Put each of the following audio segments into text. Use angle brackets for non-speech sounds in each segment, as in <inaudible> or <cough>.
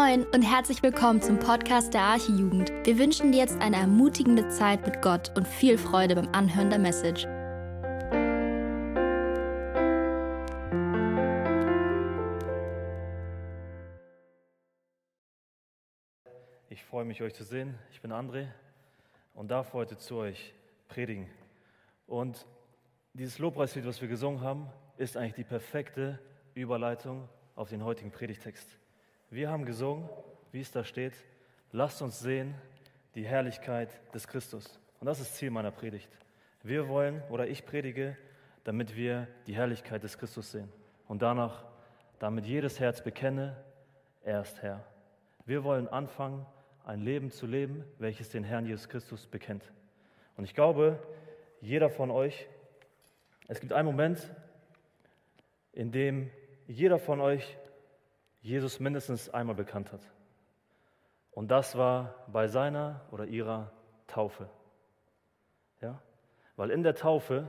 Moin und herzlich willkommen zum Podcast der Archijugend. Wir wünschen dir jetzt eine ermutigende Zeit mit Gott und viel Freude beim Anhören der Message. Ich freue mich, euch zu sehen. Ich bin André und darf heute zu euch predigen. Und dieses Lobpreislied, was wir gesungen haben, ist eigentlich die perfekte Überleitung auf den heutigen Predigtext. Wir haben gesungen, wie es da steht, lasst uns sehen die Herrlichkeit des Christus. Und das ist Ziel meiner Predigt. Wir wollen oder ich predige, damit wir die Herrlichkeit des Christus sehen. Und danach, damit jedes Herz bekenne, er ist Herr. Wir wollen anfangen, ein Leben zu leben, welches den Herrn Jesus Christus bekennt. Und ich glaube, jeder von euch, es gibt einen Moment, in dem jeder von euch Jesus mindestens einmal bekannt hat. Und das war bei seiner oder ihrer Taufe. Ja? Weil in der Taufe,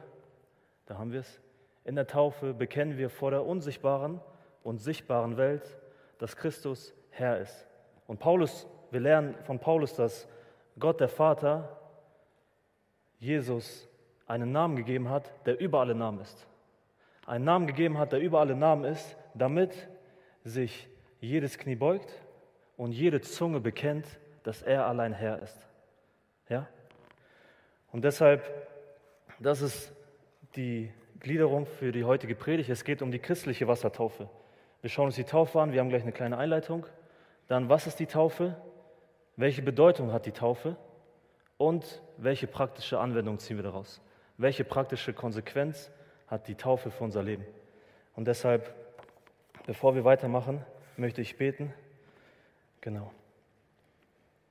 da haben wir es, in der Taufe bekennen wir vor der unsichtbaren und sichtbaren Welt, dass Christus Herr ist. Und Paulus, wir lernen von Paulus, dass Gott der Vater Jesus einen Namen gegeben hat, der über alle Namen ist. Einen Namen gegeben hat, der über alle Namen ist, damit sich jedes Knie beugt und jede Zunge bekennt, dass er allein Herr ist. Ja? Und deshalb, das ist die Gliederung für die heutige Predigt. Es geht um die christliche Wassertaufe. Wir schauen uns die Taufe an, wir haben gleich eine kleine Einleitung. Dann, was ist die Taufe? Welche Bedeutung hat die Taufe? Und welche praktische Anwendung ziehen wir daraus? Welche praktische Konsequenz hat die Taufe für unser Leben? Und deshalb, bevor wir weitermachen, möchte ich beten. Genau.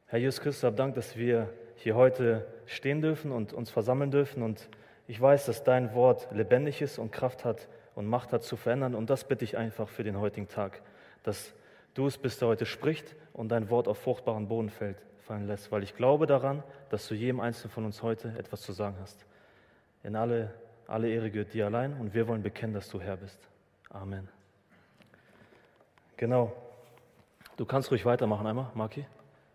Herr Jesus Christus, hab Dank, dass wir hier heute stehen dürfen und uns versammeln dürfen. Und ich weiß, dass dein Wort lebendig ist und Kraft hat und Macht hat zu verändern. Und das bitte ich einfach für den heutigen Tag, dass du es bist, der heute spricht und dein Wort auf fruchtbaren Boden fällt, fallen lässt. Weil ich glaube daran, dass du jedem Einzelnen von uns heute etwas zu sagen hast. In alle, alle Ehre gehört dir allein und wir wollen bekennen, dass du Herr bist. Amen. Genau. Du kannst ruhig weitermachen einmal, Maki.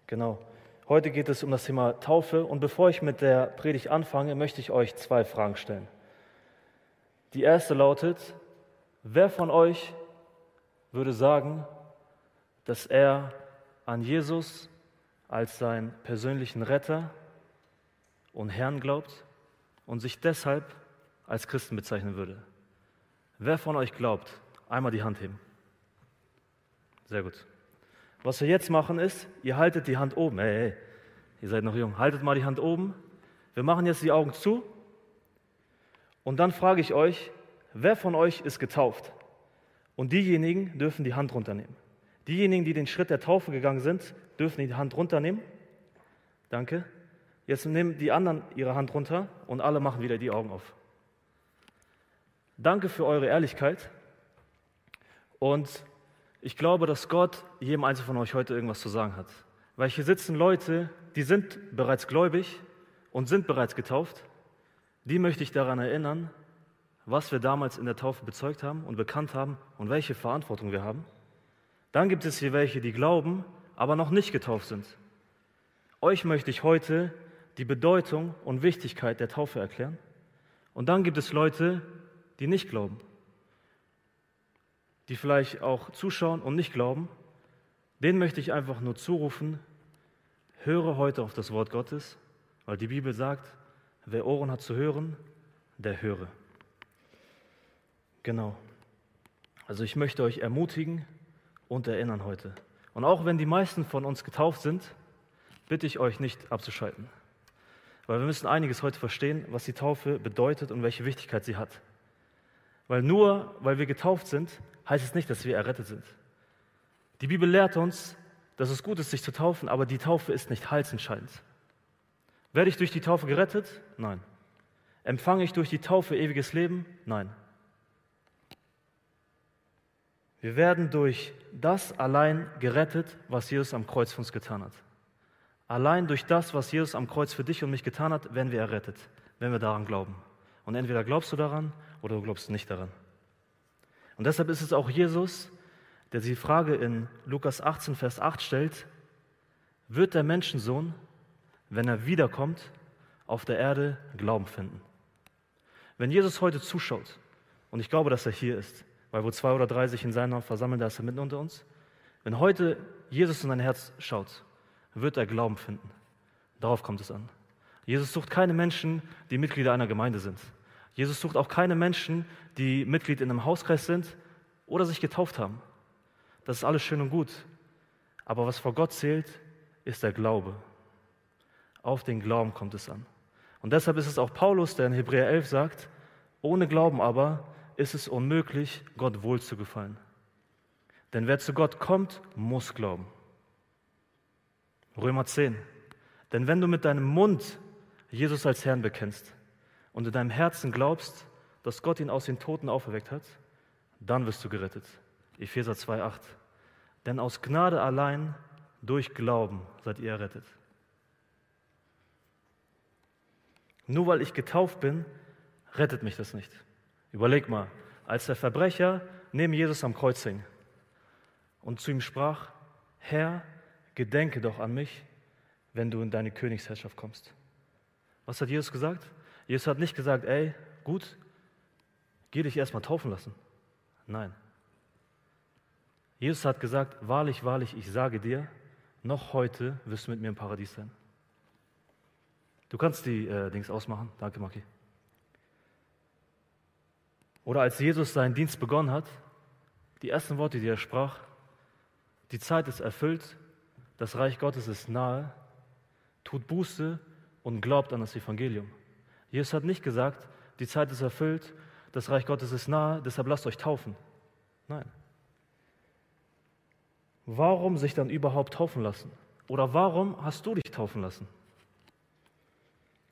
Genau. Heute geht es um das Thema Taufe und bevor ich mit der Predigt anfange, möchte ich euch zwei Fragen stellen. Die erste lautet, wer von euch würde sagen, dass er an Jesus als seinen persönlichen Retter und Herrn glaubt und sich deshalb als Christen bezeichnen würde? Wer von euch glaubt? Einmal die Hand heben. Sehr gut. Was wir jetzt machen ist, ihr haltet die Hand oben. Hey, hey, ihr seid noch jung. Haltet mal die Hand oben. Wir machen jetzt die Augen zu. Und dann frage ich euch, wer von euch ist getauft? Und diejenigen dürfen die Hand runternehmen. Diejenigen, die den Schritt der Taufe gegangen sind, dürfen die Hand runternehmen. Danke. Jetzt nehmen die anderen ihre Hand runter und alle machen wieder die Augen auf. Danke für eure Ehrlichkeit. Und ich glaube, dass Gott jedem Einzelnen von euch heute irgendwas zu sagen hat. Weil hier sitzen Leute, die sind bereits gläubig und sind bereits getauft. Die möchte ich daran erinnern, was wir damals in der Taufe bezeugt haben und bekannt haben und welche Verantwortung wir haben. Dann gibt es hier welche, die glauben, aber noch nicht getauft sind. Euch möchte ich heute die Bedeutung und Wichtigkeit der Taufe erklären. Und dann gibt es Leute, die nicht glauben die vielleicht auch zuschauen und nicht glauben, denen möchte ich einfach nur zurufen, höre heute auf das Wort Gottes, weil die Bibel sagt, wer Ohren hat zu hören, der höre. Genau. Also ich möchte euch ermutigen und erinnern heute. Und auch wenn die meisten von uns getauft sind, bitte ich euch nicht abzuschalten. Weil wir müssen einiges heute verstehen, was die Taufe bedeutet und welche Wichtigkeit sie hat. Weil nur weil wir getauft sind, heißt es nicht, dass wir errettet sind. Die Bibel lehrt uns, dass es gut ist, sich zu taufen, aber die Taufe ist nicht heilsentscheidend. Werde ich durch die Taufe gerettet? Nein. Empfange ich durch die Taufe ewiges Leben? Nein. Wir werden durch das allein gerettet, was Jesus am Kreuz für uns getan hat. Allein durch das, was Jesus am Kreuz für dich und mich getan hat, werden wir errettet, wenn wir daran glauben. Und entweder glaubst du daran oder du glaubst nicht daran. Und deshalb ist es auch Jesus, der die Frage in Lukas 18, Vers 8 stellt, wird der Menschensohn, wenn er wiederkommt, auf der Erde Glauben finden? Wenn Jesus heute zuschaut, und ich glaube, dass er hier ist, weil wo zwei oder drei sich in seinem Namen versammeln, da ist er mitten unter uns. Wenn heute Jesus in dein Herz schaut, wird er Glauben finden. Darauf kommt es an. Jesus sucht keine Menschen, die Mitglieder einer Gemeinde sind. Jesus sucht auch keine Menschen, die Mitglied in einem Hauskreis sind oder sich getauft haben. Das ist alles schön und gut. Aber was vor Gott zählt, ist der Glaube. Auf den Glauben kommt es an. Und deshalb ist es auch Paulus, der in Hebräer 11 sagt, ohne Glauben aber ist es unmöglich, Gott wohl zu gefallen. Denn wer zu Gott kommt, muss glauben. Römer 10. Denn wenn du mit deinem Mund Jesus als Herrn bekennst und in deinem Herzen glaubst, dass Gott ihn aus den Toten auferweckt hat, dann wirst du gerettet. Epheser 2,8. Denn aus Gnade allein durch Glauben seid ihr errettet. Nur weil ich getauft bin, rettet mich das nicht. Überleg mal, als der Verbrecher neben Jesus am Kreuz hing und zu ihm sprach, Herr, gedenke doch an mich, wenn du in deine Königsherrschaft kommst. Was hat Jesus gesagt? Jesus hat nicht gesagt, ey, gut, geh dich erstmal taufen lassen. Nein. Jesus hat gesagt, wahrlich, wahrlich, ich sage dir, noch heute wirst du mit mir im Paradies sein. Du kannst die äh, Dings ausmachen. Danke, Maki. Oder als Jesus seinen Dienst begonnen hat, die ersten Worte, die er sprach, die Zeit ist erfüllt, das Reich Gottes ist nahe, tut Buße und glaubt an das Evangelium. Jesus hat nicht gesagt, die Zeit ist erfüllt, das Reich Gottes ist nahe, deshalb lasst euch taufen. Nein. Warum sich dann überhaupt taufen lassen? Oder warum hast du dich taufen lassen?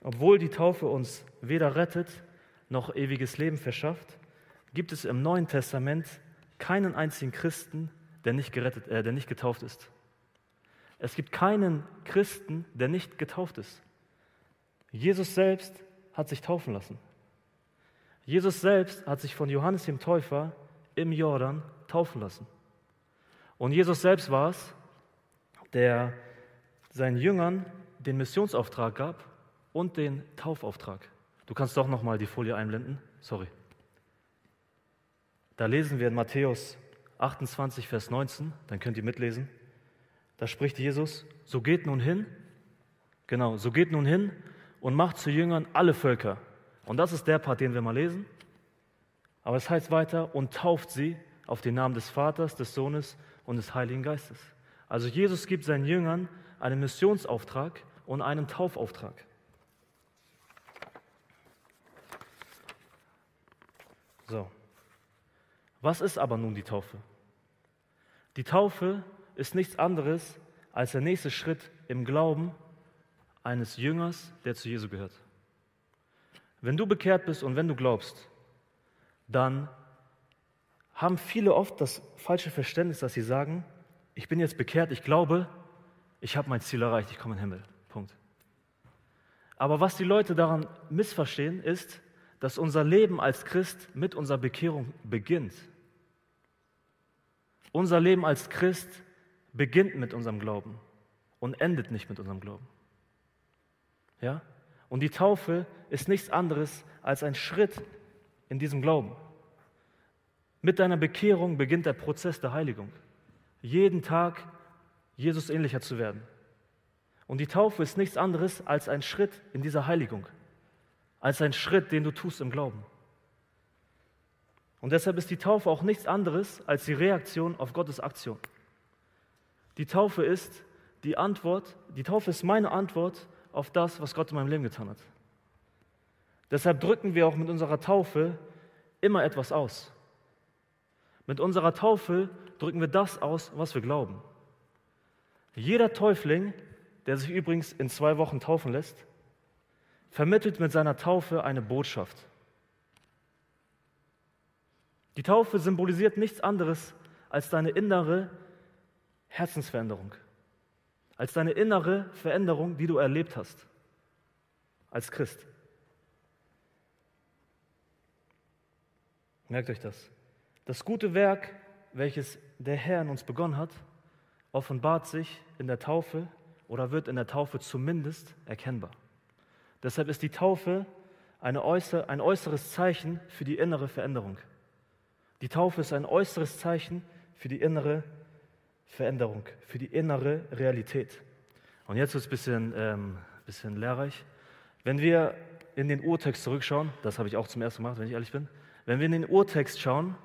Obwohl die Taufe uns weder rettet noch ewiges Leben verschafft, gibt es im Neuen Testament keinen einzigen Christen, der nicht, gerettet, äh, der nicht getauft ist. Es gibt keinen Christen, der nicht getauft ist. Jesus selbst hat sich taufen lassen. Jesus selbst hat sich von Johannes dem Täufer im Jordan taufen lassen. Und Jesus selbst war es, der seinen Jüngern den Missionsauftrag gab und den Taufauftrag. Du kannst doch noch mal die Folie einblenden. Sorry. Da lesen wir in Matthäus 28, Vers 19, dann könnt ihr mitlesen. Da spricht Jesus, so geht nun hin, genau, so geht nun hin und macht zu Jüngern alle Völker. Und das ist der Part, den wir mal lesen. Aber es heißt weiter, und tauft sie auf den Namen des Vaters, des Sohnes und des Heiligen Geistes. Also Jesus gibt seinen Jüngern einen Missionsauftrag und einen Taufauftrag. So, was ist aber nun die Taufe? Die Taufe ist nichts anderes als der nächste Schritt im Glauben eines Jüngers, der zu Jesu gehört. Wenn du bekehrt bist und wenn du glaubst, dann haben viele oft das falsche Verständnis, dass sie sagen, ich bin jetzt bekehrt, ich glaube, ich habe mein Ziel erreicht, ich komme in den Himmel. Punkt. Aber was die Leute daran missverstehen, ist, dass unser Leben als Christ mit unserer Bekehrung beginnt. Unser Leben als Christ beginnt mit unserem Glauben und endet nicht mit unserem Glauben. Ja? Und die Taufe ist nichts anderes als ein Schritt in diesem Glauben. Mit deiner Bekehrung beginnt der Prozess der Heiligung. Jeden Tag Jesus ähnlicher zu werden. Und die Taufe ist nichts anderes als ein Schritt in dieser Heiligung, als ein Schritt, den du tust im Glauben. Und deshalb ist die Taufe auch nichts anderes als die Reaktion auf Gottes Aktion. Die Taufe ist die Antwort, die Taufe ist meine Antwort auf das, was Gott in meinem Leben getan hat. Deshalb drücken wir auch mit unserer Taufe immer etwas aus. Mit unserer Taufe drücken wir das aus, was wir glauben. Jeder Täufling, der sich übrigens in zwei Wochen taufen lässt, vermittelt mit seiner Taufe eine Botschaft. Die Taufe symbolisiert nichts anderes als deine innere Herzensveränderung, als deine innere Veränderung, die du erlebt hast als Christ. Merkt euch das. Das gute Werk welches der Herr in uns begonnen hat, offenbart sich in der Taufe oder wird in der Taufe zumindest erkennbar. Deshalb ist die Taufe äußer, ein äußeres Zeichen für die innere Veränderung. Die Taufe ist ein äußeres Zeichen für die innere Veränderung, für die innere Realität. Und jetzt wird es ein bisschen, ähm, bisschen lehrreich. Wenn wir in den Urtext zurückschauen, das habe ich auch zum ersten Mal gemacht, wenn ich ehrlich bin, wenn wir in den Urtext schauen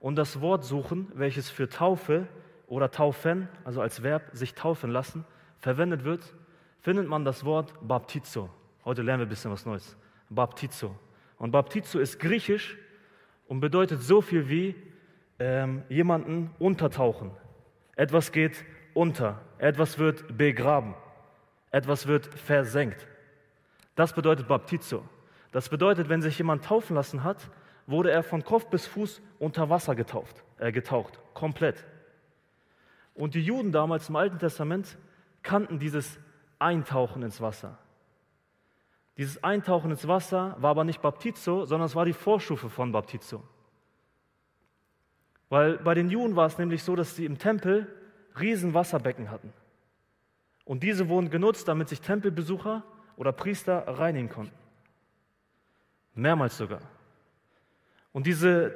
und das Wort suchen, welches für Taufe oder Taufen, also als Verb sich taufen lassen, verwendet wird, findet man das Wort Baptizo. Heute lernen wir ein bisschen was Neues. Baptizo. Und Baptizo ist griechisch und bedeutet so viel wie ähm, jemanden untertauchen. Etwas geht unter, etwas wird begraben, etwas wird versenkt. Das bedeutet Baptizo. Das bedeutet, wenn sich jemand taufen lassen hat, wurde er von Kopf bis Fuß unter Wasser getauft, äh, getaucht, komplett. Und die Juden damals im Alten Testament kannten dieses Eintauchen ins Wasser. Dieses Eintauchen ins Wasser war aber nicht Baptizo, sondern es war die Vorstufe von Baptizo. Weil bei den Juden war es nämlich so, dass sie im Tempel riesen Wasserbecken hatten. Und diese wurden genutzt, damit sich Tempelbesucher oder Priester reinigen konnten. Mehrmals sogar. Und diese,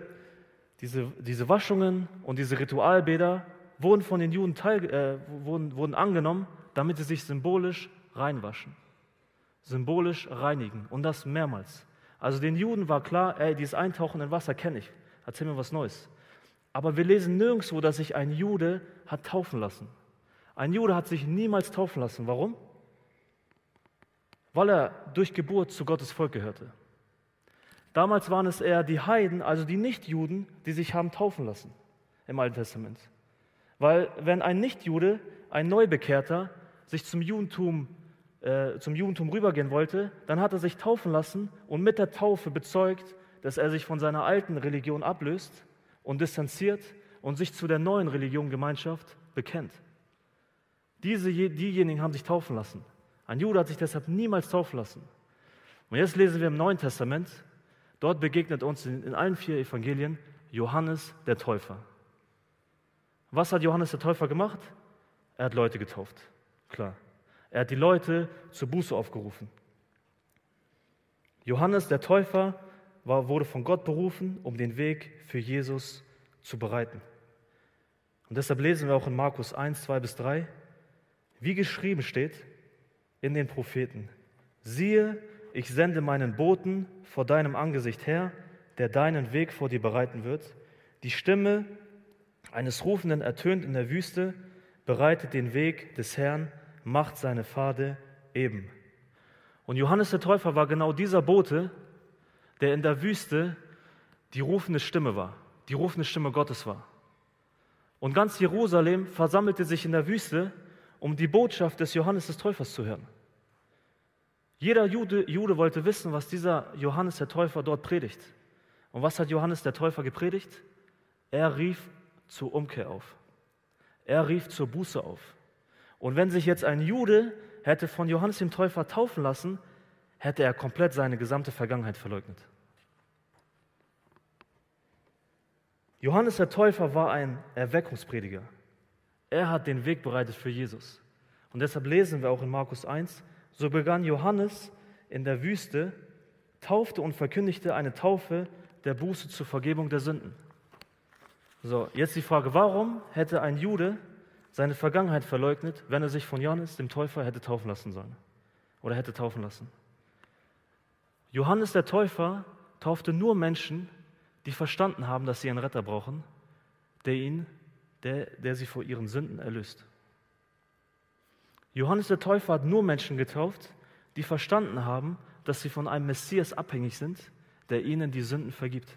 diese, diese Waschungen und diese Ritualbäder wurden von den Juden teil, äh, wurden, wurden angenommen, damit sie sich symbolisch reinwaschen, symbolisch reinigen und das mehrmals. Also den Juden war klar, ey, dieses Eintauchen in Wasser kenne ich, erzähl mir was Neues. Aber wir lesen nirgendwo, dass sich ein Jude hat taufen lassen. Ein Jude hat sich niemals taufen lassen. Warum? Weil er durch Geburt zu Gottes Volk gehörte. Damals waren es eher die Heiden, also die Nichtjuden, die sich haben taufen lassen im Alten Testament. Weil wenn ein Nichtjude, ein Neubekehrter, sich zum Judentum, äh, zum Judentum rübergehen wollte, dann hat er sich taufen lassen und mit der Taufe bezeugt, dass er sich von seiner alten Religion ablöst und distanziert und sich zu der neuen Religion Gemeinschaft bekennt. Diese, diejenigen haben sich taufen lassen. Ein Jude hat sich deshalb niemals taufen lassen. Und jetzt lesen wir im Neuen Testament, dort begegnet uns in, in allen vier Evangelien Johannes der Täufer. Was hat Johannes der Täufer gemacht? Er hat Leute getauft, klar. Er hat die Leute zur Buße aufgerufen. Johannes der Täufer war, wurde von Gott berufen, um den Weg für Jesus zu bereiten. Und deshalb lesen wir auch in Markus 1, 2 bis 3, wie geschrieben steht in den Propheten, siehe, ich sende meinen Boten vor deinem Angesicht her, der deinen Weg vor dir bereiten wird. Die Stimme eines Rufenden ertönt in der Wüste, bereitet den Weg des Herrn, macht seine Pfade eben. Und Johannes der Täufer war genau dieser Bote, der in der Wüste die rufende Stimme war, die rufende Stimme Gottes war. Und ganz Jerusalem versammelte sich in der Wüste, um die Botschaft des Johannes des Täufers zu hören. Jeder Jude, Jude wollte wissen, was dieser Johannes der Täufer dort predigt. Und was hat Johannes der Täufer gepredigt? Er rief zur Umkehr auf. Er rief zur Buße auf. Und wenn sich jetzt ein Jude hätte von Johannes dem Täufer taufen lassen, hätte er komplett seine gesamte Vergangenheit verleugnet. Johannes der Täufer war ein Erweckungsprediger. Er hat den Weg bereitet für Jesus. Und deshalb lesen wir auch in Markus 1, so begann Johannes in der Wüste, taufte und verkündigte eine Taufe der Buße zur Vergebung der Sünden. So, jetzt die Frage, warum hätte ein Jude seine Vergangenheit verleugnet, wenn er sich von Johannes, dem Täufer, hätte taufen lassen sollen? Oder hätte taufen lassen? Johannes der Täufer taufte nur Menschen, die verstanden haben, dass sie einen Retter brauchen, der, ihn, der, der sie vor ihren Sünden erlöst. Johannes der Täufer hat nur Menschen getauft, die verstanden haben, dass sie von einem Messias abhängig sind, der ihnen die Sünden vergibt.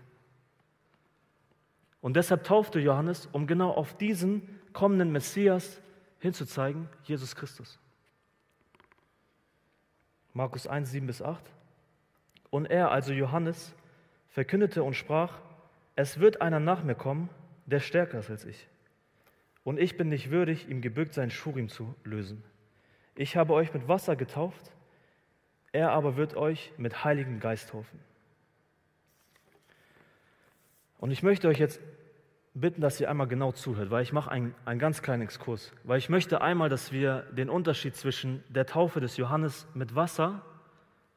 Und deshalb taufte Johannes, um genau auf diesen kommenden Messias hinzuzeigen, Jesus Christus. Markus 1, 7 bis 8. Und er, also Johannes, verkündete und sprach, es wird einer nach mir kommen, der stärker ist als ich. Und ich bin nicht würdig, ihm gebückt sein Schurim zu lösen. Ich habe euch mit Wasser getauft, er aber wird euch mit Heiligem Geist taufen. Und ich möchte euch jetzt bitten, dass ihr einmal genau zuhört, weil ich mache einen, einen ganz kleinen Exkurs. Weil ich möchte einmal, dass wir den Unterschied zwischen der Taufe des Johannes mit Wasser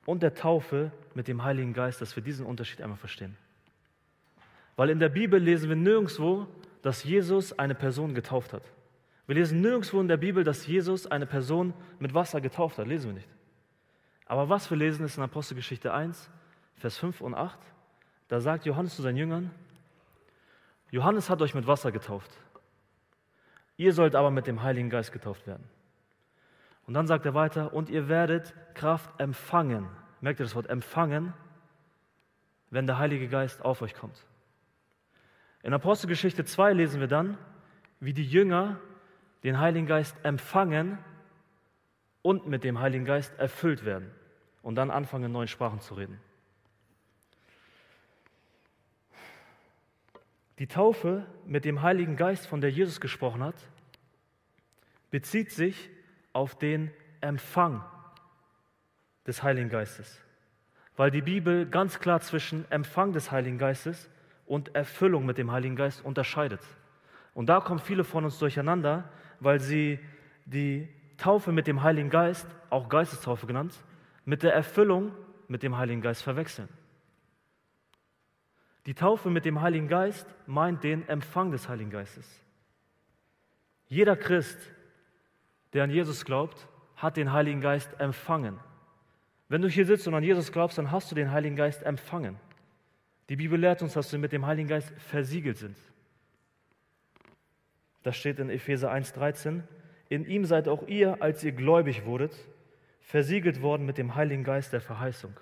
und der Taufe mit dem Heiligen Geist, dass wir diesen Unterschied einmal verstehen. Weil in der Bibel lesen wir nirgendwo, dass Jesus eine Person getauft hat. Wir lesen nirgendwo in der Bibel, dass Jesus eine Person mit Wasser getauft hat. Lesen wir nicht. Aber was wir lesen, ist in Apostelgeschichte 1, Vers 5 und 8. Da sagt Johannes zu seinen Jüngern, Johannes hat euch mit Wasser getauft. Ihr sollt aber mit dem Heiligen Geist getauft werden. Und dann sagt er weiter, und ihr werdet Kraft empfangen. Merkt ihr das Wort empfangen, wenn der Heilige Geist auf euch kommt. In Apostelgeschichte 2 lesen wir dann, wie die Jünger den Heiligen Geist empfangen und mit dem Heiligen Geist erfüllt werden und dann anfangen, in neuen Sprachen zu reden. Die Taufe mit dem Heiligen Geist, von der Jesus gesprochen hat, bezieht sich auf den Empfang des Heiligen Geistes, weil die Bibel ganz klar zwischen Empfang des Heiligen Geistes und Erfüllung mit dem Heiligen Geist unterscheidet. Und da kommen viele von uns durcheinander, weil sie die Taufe mit dem Heiligen Geist, auch Geistestaufe genannt, mit der Erfüllung mit dem Heiligen Geist verwechseln. Die Taufe mit dem Heiligen Geist meint den Empfang des Heiligen Geistes. Jeder Christ, der an Jesus glaubt, hat den Heiligen Geist empfangen. Wenn du hier sitzt und an Jesus glaubst, dann hast du den Heiligen Geist empfangen. Die Bibel lehrt uns, dass wir mit dem Heiligen Geist versiegelt sind. Das steht in Epheser 1,13. In ihm seid auch ihr, als ihr gläubig wurdet, versiegelt worden mit dem Heiligen Geist der Verheißung.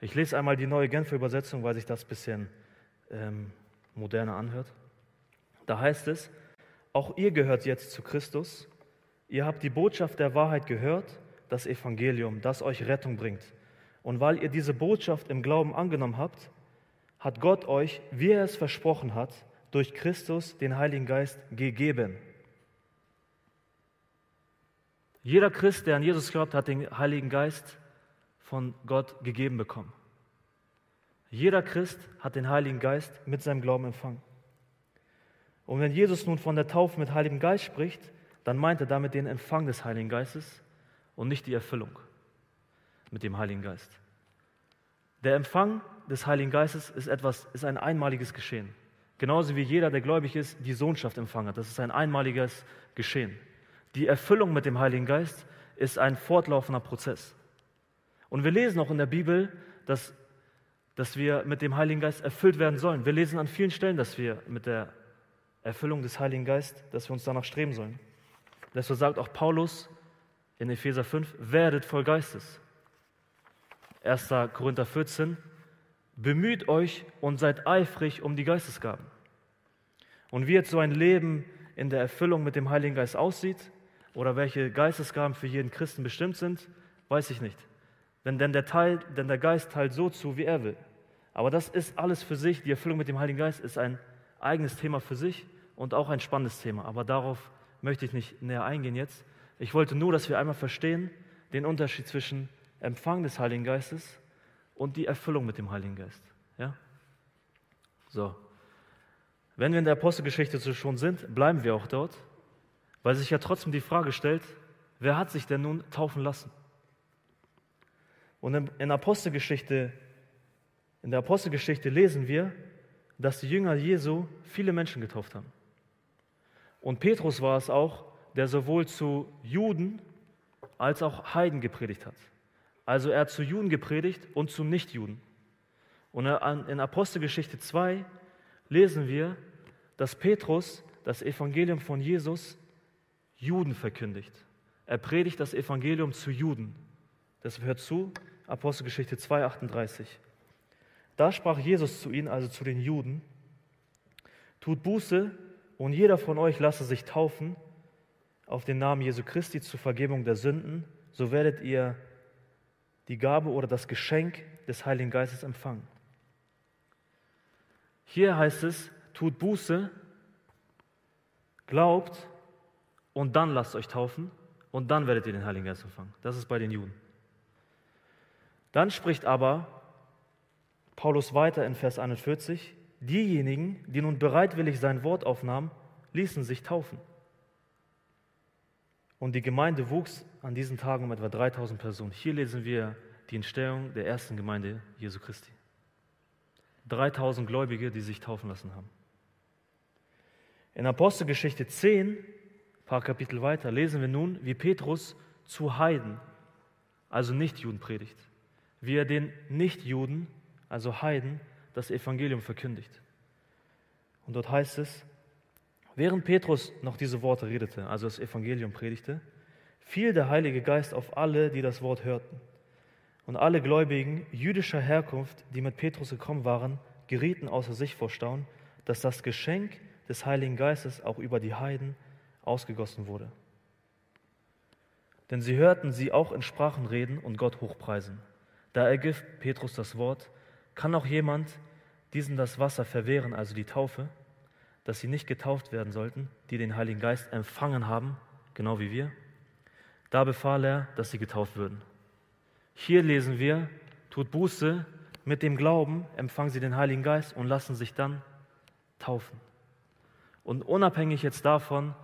Ich lese einmal die neue Genfer Übersetzung, weil sich das ein bisschen ähm, moderner anhört. Da heißt es, auch ihr gehört jetzt zu Christus. Ihr habt die Botschaft der Wahrheit gehört, das Evangelium, das euch Rettung bringt. Und weil ihr diese Botschaft im Glauben angenommen habt, hat Gott euch, wie er es versprochen hat, durch Christus den Heiligen Geist gegeben. Jeder Christ, der an Jesus glaubt, hat den Heiligen Geist von Gott gegeben bekommen. Jeder Christ hat den Heiligen Geist mit seinem Glauben empfangen. Und wenn Jesus nun von der Taufe mit Heiligem Geist spricht, dann meint er damit den Empfang des Heiligen Geistes und nicht die Erfüllung mit dem Heiligen Geist. Der Empfang des Heiligen Geistes ist etwas, ist ein einmaliges Geschehen. Genauso wie jeder, der gläubig ist, die Sohnschaft empfangen hat. Das ist ein einmaliges Geschehen. Die Erfüllung mit dem Heiligen Geist ist ein fortlaufender Prozess. Und wir lesen auch in der Bibel, dass, dass wir mit dem Heiligen Geist erfüllt werden sollen. Wir lesen an vielen Stellen, dass wir mit der Erfüllung des Heiligen Geistes, dass wir uns danach streben sollen. Deshalb sagt auch Paulus in Epheser 5, werdet voll Geistes. 1. Korinther 14, bemüht euch und seid eifrig um die Geistesgaben. Und wie jetzt so ein Leben in der Erfüllung mit dem Heiligen Geist aussieht oder welche Geistesgaben für jeden Christen bestimmt sind, weiß ich nicht. Denn, denn, der, Teil, denn der Geist teilt so zu, wie er will. Aber das ist alles für sich. Die Erfüllung mit dem Heiligen Geist ist ein eigenes Thema für sich und auch ein spannendes Thema. Aber darauf möchte ich nicht näher eingehen jetzt. Ich wollte nur, dass wir einmal verstehen den Unterschied zwischen Empfang des Heiligen Geistes und die Erfüllung mit dem Heiligen Geist. Ja? So. Wenn wir in der Apostelgeschichte schon sind, bleiben wir auch dort, weil sich ja trotzdem die Frage stellt, wer hat sich denn nun taufen lassen? Und in Apostelgeschichte, in der Apostelgeschichte lesen wir, dass die Jünger Jesu viele Menschen getauft haben. Und Petrus war es auch, der sowohl zu Juden als auch Heiden gepredigt hat. Also er hat zu Juden gepredigt und zu Nichtjuden. Und in Apostelgeschichte 2 lesen wir, dass Petrus das Evangelium von Jesus Juden verkündigt. Er predigt das Evangelium zu Juden. Das hört zu, Apostelgeschichte 2, 38. Da sprach Jesus zu ihnen, also zu den Juden, tut Buße und jeder von euch lasse sich taufen auf den Namen Jesu Christi zur Vergebung der Sünden, so werdet ihr die Gabe oder das Geschenk des Heiligen Geistes empfangen. Hier heißt es, tut Buße, glaubt und dann lasst euch taufen und dann werdet ihr den Heiligen Geist empfangen. Das ist bei den Juden. Dann spricht aber Paulus weiter in Vers 41, diejenigen, die nun bereitwillig sein Wort aufnahmen, ließen sich taufen. Und die Gemeinde wuchs an diesen Tagen um etwa 3000 Personen. Hier lesen wir die Entstehung der ersten Gemeinde Jesu Christi. 3000 Gläubige, die sich taufen lassen haben. In Apostelgeschichte 10, ein paar Kapitel weiter, lesen wir nun, wie Petrus zu Heiden, also Nichtjuden, predigt. Wie er den Nichtjuden, also Heiden, das Evangelium verkündigt. Und dort heißt es, während Petrus noch diese Worte redete, also das Evangelium predigte, fiel der Heilige Geist auf alle, die das Wort hörten. Und alle Gläubigen jüdischer Herkunft, die mit Petrus gekommen waren, gerieten außer sich vor Staunen, dass das Geschenk des Heiligen Geistes auch über die Heiden ausgegossen wurde. Denn sie hörten sie auch in Sprachen reden und Gott hochpreisen. Da ergriff Petrus das Wort, kann auch jemand diesen das Wasser verwehren, also die Taufe, dass sie nicht getauft werden sollten, die den Heiligen Geist empfangen haben, genau wie wir? Da befahl er, dass sie getauft würden. Hier lesen wir, tut Buße, mit dem Glauben empfangen sie den Heiligen Geist und lassen sich dann taufen. Und unabhängig jetzt davon,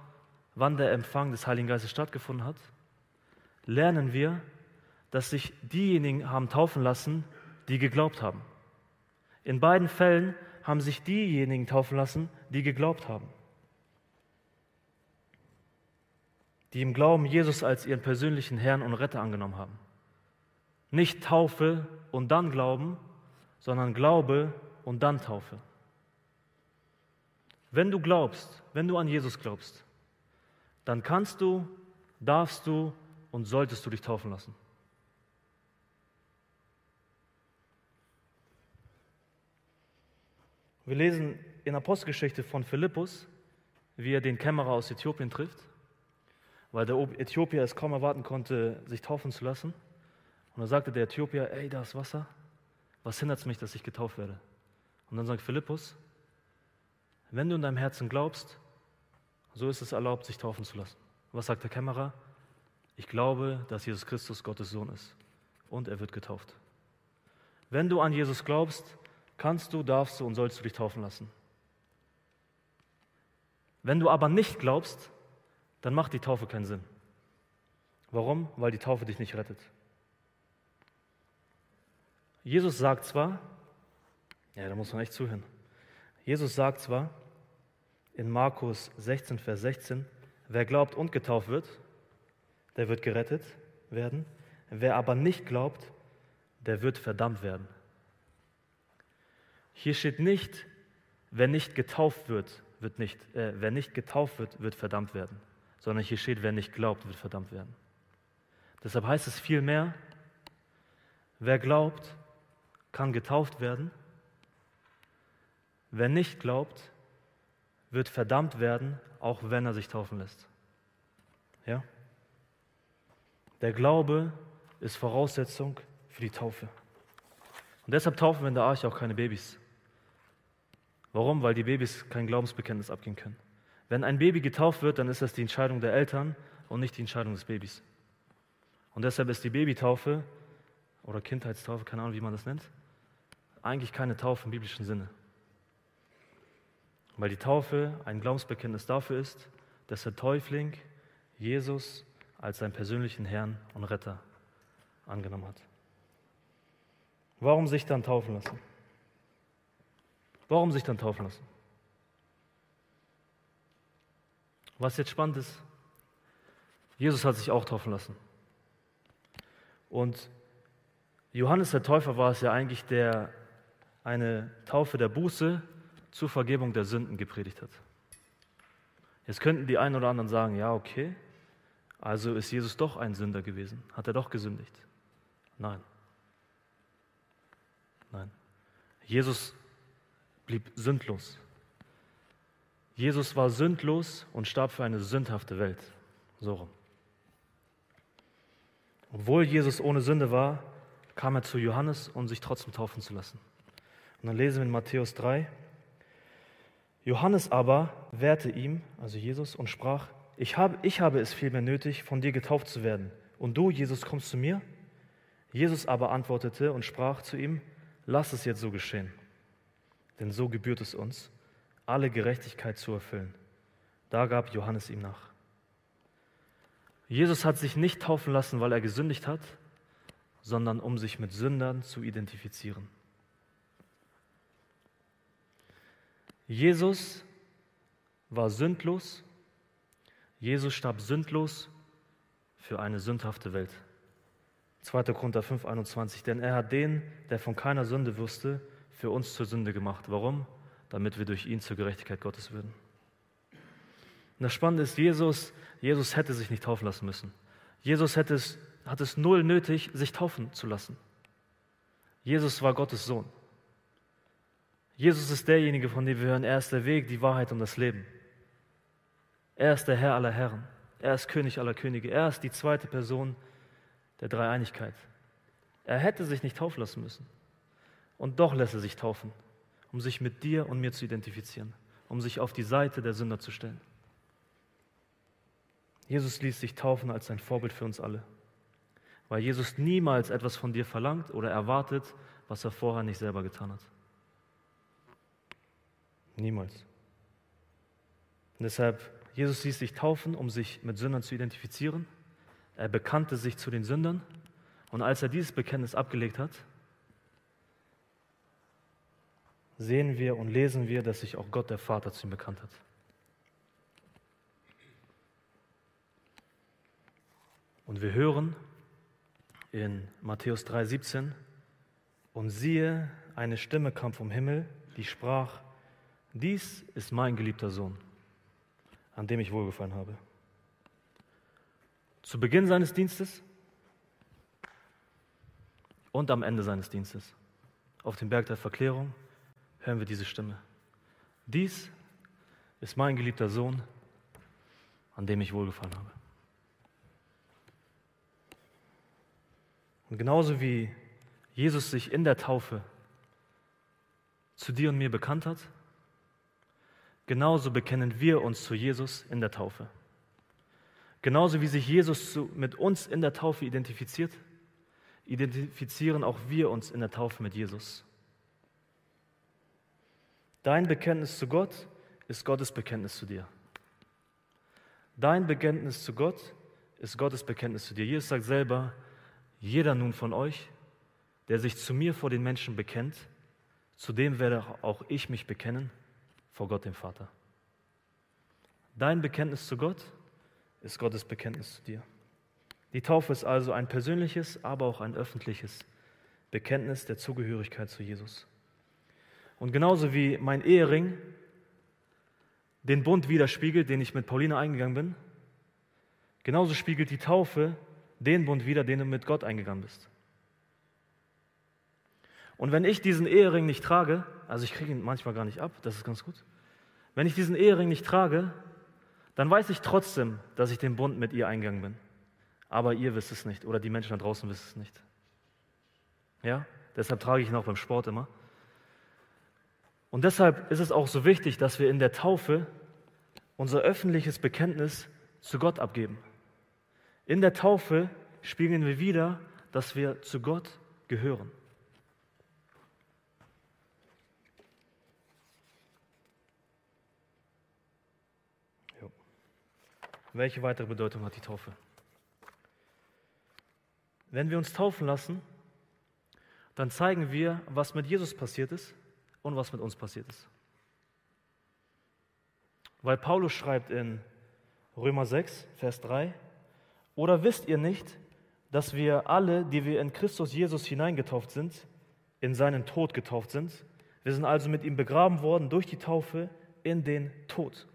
wann der Empfang des Heiligen Geistes stattgefunden hat, lernen wir, dass sich diejenigen haben taufen lassen, die geglaubt haben. In beiden Fällen haben sich diejenigen taufen lassen, die geglaubt haben. Die im Glauben Jesus als ihren persönlichen Herrn und Retter angenommen haben. Nicht Taufe und dann Glauben, sondern Glaube und dann Taufe. Wenn du glaubst, wenn du an Jesus glaubst, dann kannst du, darfst du und solltest du dich taufen lassen. Wir lesen in Apostelgeschichte von Philippus, wie er den Kämmerer aus Äthiopien trifft, weil der Äthiopier es kaum erwarten konnte, sich taufen zu lassen. Und dann sagte der Äthiopier, ey, da ist Wasser, was hindert es mich, dass ich getauft werde? Und dann sagt Philippus, wenn du in deinem Herzen glaubst, so ist es erlaubt, sich taufen zu lassen. Was sagt der Kämmerer? Ich glaube, dass Jesus Christus Gottes Sohn ist und er wird getauft. Wenn du an Jesus glaubst, kannst du, darfst du und sollst du dich taufen lassen. Wenn du aber nicht glaubst, dann macht die Taufe keinen Sinn. Warum? Weil die Taufe dich nicht rettet. Jesus sagt zwar, ja, da muss man echt zuhören. Jesus sagt zwar in Markus 16, Vers 16, wer glaubt und getauft wird, der wird gerettet werden. Wer aber nicht glaubt, der wird verdammt werden. Hier steht nicht, wer nicht getauft wird, wird nicht, äh, wer nicht getauft wird, wird verdammt werden, sondern hier steht, wer nicht glaubt, wird verdammt werden. Deshalb heißt es vielmehr, wer glaubt, kann getauft werden. Wer nicht glaubt, wird verdammt werden, auch wenn er sich taufen lässt. Ja? Der Glaube ist Voraussetzung für die Taufe. Und deshalb taufen wir in der Arche auch keine Babys. Warum? Weil die Babys kein Glaubensbekenntnis abgeben können. Wenn ein Baby getauft wird, dann ist das die Entscheidung der Eltern und nicht die Entscheidung des Babys. Und deshalb ist die Babytaufe oder Kindheitstaufe, keine Ahnung, wie man das nennt, eigentlich keine Taufe im biblischen Sinne. Weil die Taufe ein Glaubensbekenntnis dafür ist, dass der Täufling Jesus als seinen persönlichen Herrn und Retter angenommen hat. Warum sich dann taufen lassen? Warum sich dann taufen lassen? Was jetzt spannend ist, Jesus hat sich auch taufen lassen. Und Johannes der Täufer war es ja eigentlich, der eine Taufe der Buße zur Vergebung der Sünden gepredigt hat. Jetzt könnten die einen oder anderen sagen, ja, okay, also ist Jesus doch ein Sünder gewesen, hat er doch gesündigt. Nein. Nein. Jesus blieb sündlos. Jesus war sündlos und starb für eine sündhafte Welt. So rum. Obwohl Jesus ohne Sünde war, kam er zu Johannes, um sich trotzdem taufen zu lassen. Und dann lesen wir in Matthäus 3. Johannes aber wehrte ihm, also Jesus, und sprach, ich habe, ich habe es vielmehr nötig, von dir getauft zu werden. Und du, Jesus, kommst zu mir? Jesus aber antwortete und sprach zu ihm, lass es jetzt so geschehen. Denn so gebührt es uns, alle Gerechtigkeit zu erfüllen. Da gab Johannes ihm nach. Jesus hat sich nicht taufen lassen, weil er gesündigt hat, sondern um sich mit Sündern zu identifizieren. Jesus war sündlos. Jesus starb sündlos für eine sündhafte Welt. 2. Korinther 5, 21. Denn er hat den, der von keiner Sünde wusste, für uns zur Sünde gemacht. Warum? Damit wir durch ihn zur Gerechtigkeit Gottes würden. Und das Spannende ist, Jesus, Jesus hätte sich nicht taufen lassen müssen. Jesus hätte es, hat es null nötig, sich taufen zu lassen. Jesus war Gottes Sohn. Jesus ist derjenige, von dem wir hören, er ist der Weg, die Wahrheit und das Leben. Er ist der Herr aller Herren. Er ist König aller Könige. Er ist die zweite Person der Dreieinigkeit. Er hätte sich nicht taufen lassen müssen. Und doch lässt er sich taufen, um sich mit dir und mir zu identifizieren, um sich auf die Seite der Sünder zu stellen. Jesus ließ sich taufen als ein Vorbild für uns alle, weil Jesus niemals etwas von dir verlangt oder erwartet, was er vorher nicht selber getan hat. Niemals. Und deshalb, Jesus ließ sich taufen, um sich mit Sündern zu identifizieren. Er bekannte sich zu den Sündern. Und als er dieses Bekenntnis abgelegt hat, sehen wir und lesen wir, dass sich auch Gott der Vater zu ihm bekannt hat. Und wir hören in Matthäus 3:17, und siehe, eine Stimme kam vom Himmel, die sprach, dies ist mein geliebter Sohn, an dem ich wohlgefallen habe. Zu Beginn seines Dienstes und am Ende seines Dienstes, auf dem Berg der Verklärung, hören wir diese Stimme. Dies ist mein geliebter Sohn, an dem ich wohlgefallen habe. Und genauso wie Jesus sich in der Taufe zu dir und mir bekannt hat, Genauso bekennen wir uns zu Jesus in der Taufe. Genauso wie sich Jesus zu, mit uns in der Taufe identifiziert, identifizieren auch wir uns in der Taufe mit Jesus. Dein Bekenntnis zu Gott ist Gottes Bekenntnis zu dir. Dein Bekenntnis zu Gott ist Gottes Bekenntnis zu dir. Jesus sagt selber, jeder nun von euch, der sich zu mir vor den Menschen bekennt, zu dem werde auch ich mich bekennen vor Gott dem Vater. Dein Bekenntnis zu Gott ist Gottes Bekenntnis zu dir. Die Taufe ist also ein persönliches, aber auch ein öffentliches Bekenntnis der Zugehörigkeit zu Jesus. Und genauso wie mein Ehering den Bund widerspiegelt, den ich mit Paulina eingegangen bin, genauso spiegelt die Taufe den Bund wider, den du mit Gott eingegangen bist. Und wenn ich diesen Ehering nicht trage, also ich kriege ihn manchmal gar nicht ab, das ist ganz gut. Wenn ich diesen Ehering nicht trage, dann weiß ich trotzdem, dass ich den Bund mit ihr eingegangen bin. Aber ihr wisst es nicht oder die Menschen da draußen wissen es nicht. Ja, deshalb trage ich ihn auch beim Sport immer. Und deshalb ist es auch so wichtig, dass wir in der Taufe unser öffentliches Bekenntnis zu Gott abgeben. In der Taufe spiegeln wir wieder, dass wir zu Gott gehören. Welche weitere Bedeutung hat die Taufe? Wenn wir uns taufen lassen, dann zeigen wir, was mit Jesus passiert ist und was mit uns passiert ist. Weil Paulus schreibt in Römer 6, Vers 3, oder wisst ihr nicht, dass wir alle, die wir in Christus Jesus hineingetauft sind, in seinen Tod getauft sind? Wir sind also mit ihm begraben worden durch die Taufe in den Tod.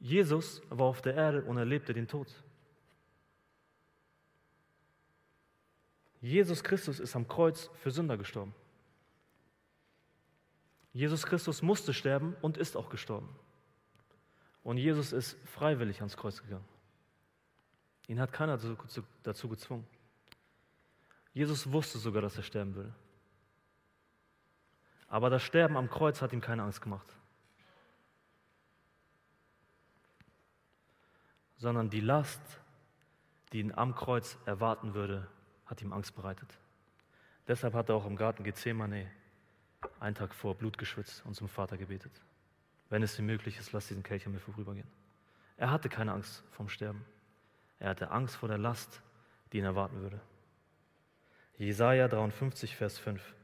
Jesus war auf der Erde und erlebte den Tod. Jesus Christus ist am Kreuz für Sünder gestorben. Jesus Christus musste sterben und ist auch gestorben. Und Jesus ist freiwillig ans Kreuz gegangen. Ihn hat keiner dazu gezwungen. Jesus wusste sogar, dass er sterben würde. Aber das Sterben am Kreuz hat ihm keine Angst gemacht. sondern die Last, die ihn am Kreuz erwarten würde, hat ihm Angst bereitet. Deshalb hat er auch im Garten Gethsemane einen Tag vor Blut geschwitzt und zum Vater gebetet. Wenn es dir möglich ist, lass diesen Kelch an mir vorübergehen. Er hatte keine Angst vom Sterben. Er hatte Angst vor der Last, die ihn erwarten würde. Jesaja 53, Vers 5.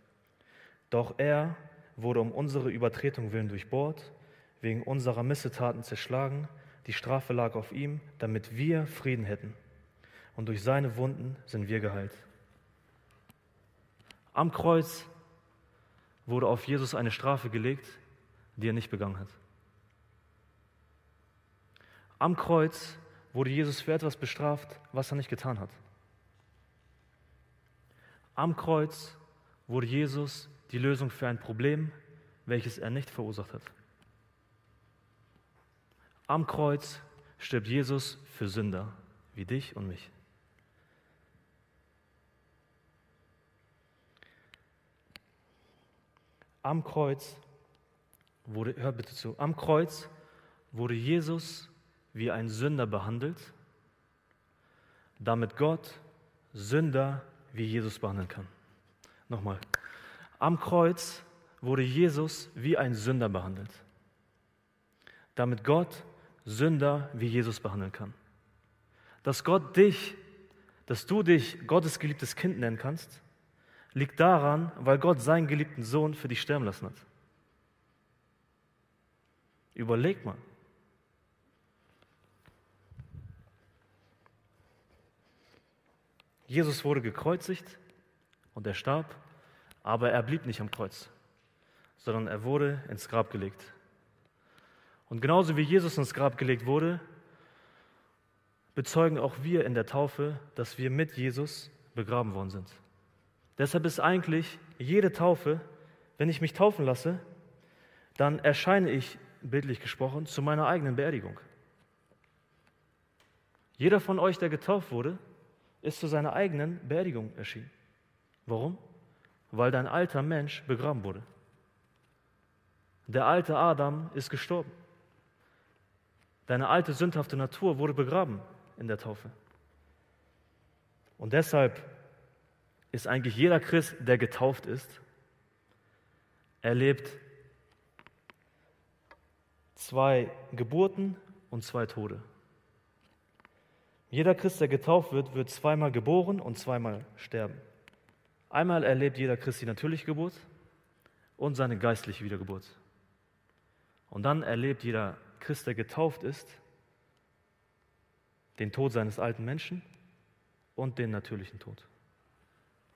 Doch er wurde um unsere Übertretung willen durchbohrt, wegen unserer Missetaten zerschlagen. Die Strafe lag auf ihm, damit wir Frieden hätten. Und durch seine Wunden sind wir geheilt. Am Kreuz wurde auf Jesus eine Strafe gelegt, die er nicht begangen hat. Am Kreuz wurde Jesus für etwas bestraft, was er nicht getan hat. Am Kreuz wurde Jesus die Lösung für ein Problem, welches er nicht verursacht hat. Am Kreuz stirbt Jesus für Sünder wie dich und mich. Am Kreuz wurde, hör bitte zu, am Kreuz wurde Jesus wie ein Sünder behandelt, damit Gott Sünder wie Jesus behandeln kann. Nochmal. Am Kreuz wurde Jesus wie ein Sünder behandelt, damit Gott Sünder wie Jesus behandeln kann. Dass Gott dich, dass du dich Gottes geliebtes Kind nennen kannst, liegt daran, weil Gott seinen geliebten Sohn für dich sterben lassen hat. Überleg mal. Jesus wurde gekreuzigt und er starb, aber er blieb nicht am Kreuz, sondern er wurde ins Grab gelegt. Und genauso wie Jesus ins Grab gelegt wurde, bezeugen auch wir in der Taufe, dass wir mit Jesus begraben worden sind. Deshalb ist eigentlich jede Taufe, wenn ich mich taufen lasse, dann erscheine ich, bildlich gesprochen, zu meiner eigenen Beerdigung. Jeder von euch, der getauft wurde, ist zu seiner eigenen Beerdigung erschienen. Warum? Weil dein alter Mensch begraben wurde. Der alte Adam ist gestorben. Deine alte sündhafte Natur wurde begraben in der Taufe. Und deshalb ist eigentlich jeder Christ, der getauft ist, erlebt zwei Geburten und zwei Tode. Jeder Christ, der getauft wird, wird zweimal geboren und zweimal sterben. Einmal erlebt jeder Christ die natürliche Geburt und seine geistliche Wiedergeburt. Und dann erlebt jeder Christ, der getauft ist, den Tod seines alten Menschen und den natürlichen Tod.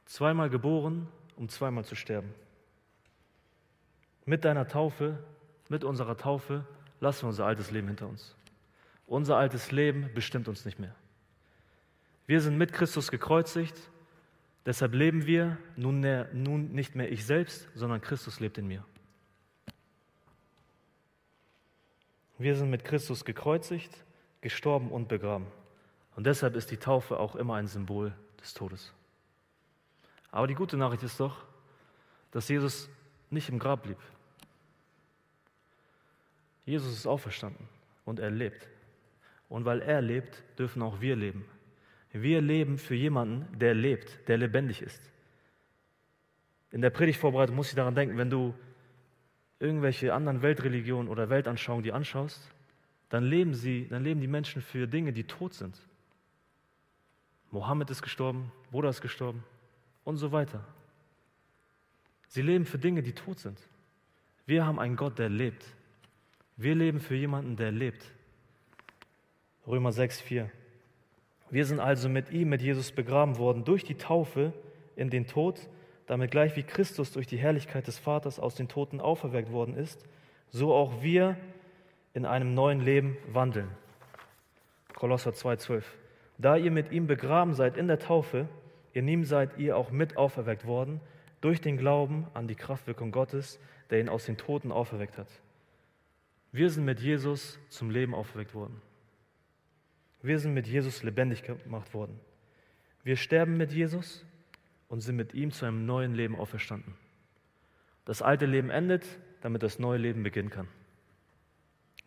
Zweimal geboren, um zweimal zu sterben. Mit deiner Taufe, mit unserer Taufe, lassen wir unser altes Leben hinter uns. Unser altes Leben bestimmt uns nicht mehr. Wir sind mit Christus gekreuzigt, deshalb leben wir nun, nun nicht mehr ich selbst, sondern Christus lebt in mir. Wir sind mit Christus gekreuzigt, gestorben und begraben. Und deshalb ist die Taufe auch immer ein Symbol des Todes. Aber die gute Nachricht ist doch, dass Jesus nicht im Grab blieb. Jesus ist auferstanden und er lebt. Und weil er lebt, dürfen auch wir leben. Wir leben für jemanden, der lebt, der lebendig ist. In der Predigtvorbereitung muss ich daran denken, wenn du irgendwelche anderen Weltreligionen oder Weltanschauungen die anschaust, dann leben sie, dann leben die Menschen für Dinge, die tot sind. Mohammed ist gestorben, Buddha ist gestorben, und so weiter. Sie leben für Dinge, die tot sind. Wir haben einen Gott, der lebt. Wir leben für jemanden, der lebt. Römer 6, 4. Wir sind also mit ihm, mit Jesus begraben worden, durch die Taufe in den Tod, damit gleich wie Christus durch die Herrlichkeit des Vaters aus den Toten auferweckt worden ist, so auch wir in einem neuen Leben wandeln. Kolosser 2,12. Da ihr mit ihm begraben seid in der Taufe, in ihm seid ihr auch mit auferweckt worden, durch den Glauben an die Kraftwirkung Gottes, der ihn aus den Toten auferweckt hat. Wir sind mit Jesus zum Leben auferweckt worden. Wir sind mit Jesus lebendig gemacht worden. Wir sterben mit Jesus und sind mit ihm zu einem neuen Leben auferstanden. Das alte Leben endet, damit das neue Leben beginnen kann.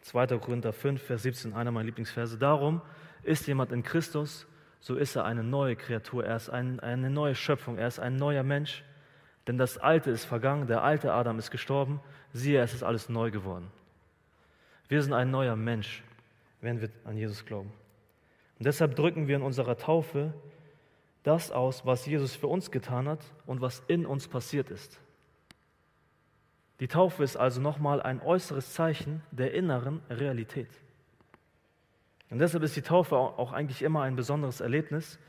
2. Korinther 5, Vers 17, einer meiner Lieblingsverse. Darum ist jemand in Christus, so ist er eine neue Kreatur, er ist ein, eine neue Schöpfung, er ist ein neuer Mensch. Denn das Alte ist vergangen, der alte Adam ist gestorben, siehe, es ist alles neu geworden. Wir sind ein neuer Mensch, wenn wir an Jesus glauben. Und deshalb drücken wir in unserer Taufe das aus, was Jesus für uns getan hat und was in uns passiert ist. Die Taufe ist also nochmal ein äußeres Zeichen der inneren Realität. Und deshalb ist die Taufe auch eigentlich immer ein besonderes Erlebnis,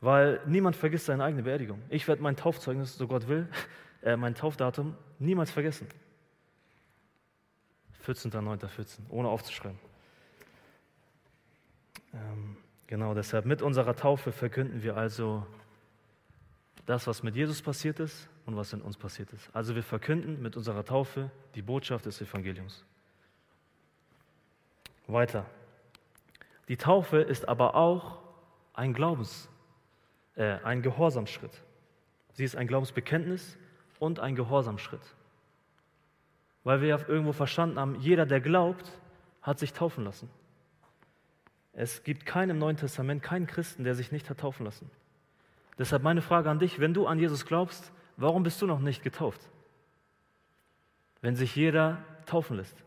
weil niemand vergisst seine eigene Beerdigung. Ich werde mein Taufzeugnis, so Gott will, <laughs> äh, mein Taufdatum niemals vergessen. 14.09.14, ohne aufzuschreiben. Ähm, genau deshalb, mit unserer Taufe verkünden wir also das, was mit Jesus passiert ist und was in uns passiert ist. Also wir verkünden mit unserer Taufe die Botschaft des Evangeliums. Weiter. Die Taufe ist aber auch ein Glaubens, äh, ein Gehorsamsschritt. Sie ist ein Glaubensbekenntnis und ein Gehorsamschritt. Weil wir ja irgendwo verstanden haben, jeder, der glaubt, hat sich taufen lassen. Es gibt keinen im Neuen Testament, keinen Christen, der sich nicht hat taufen lassen. Deshalb meine Frage an dich, wenn du an Jesus glaubst, warum bist du noch nicht getauft? Wenn sich jeder taufen lässt.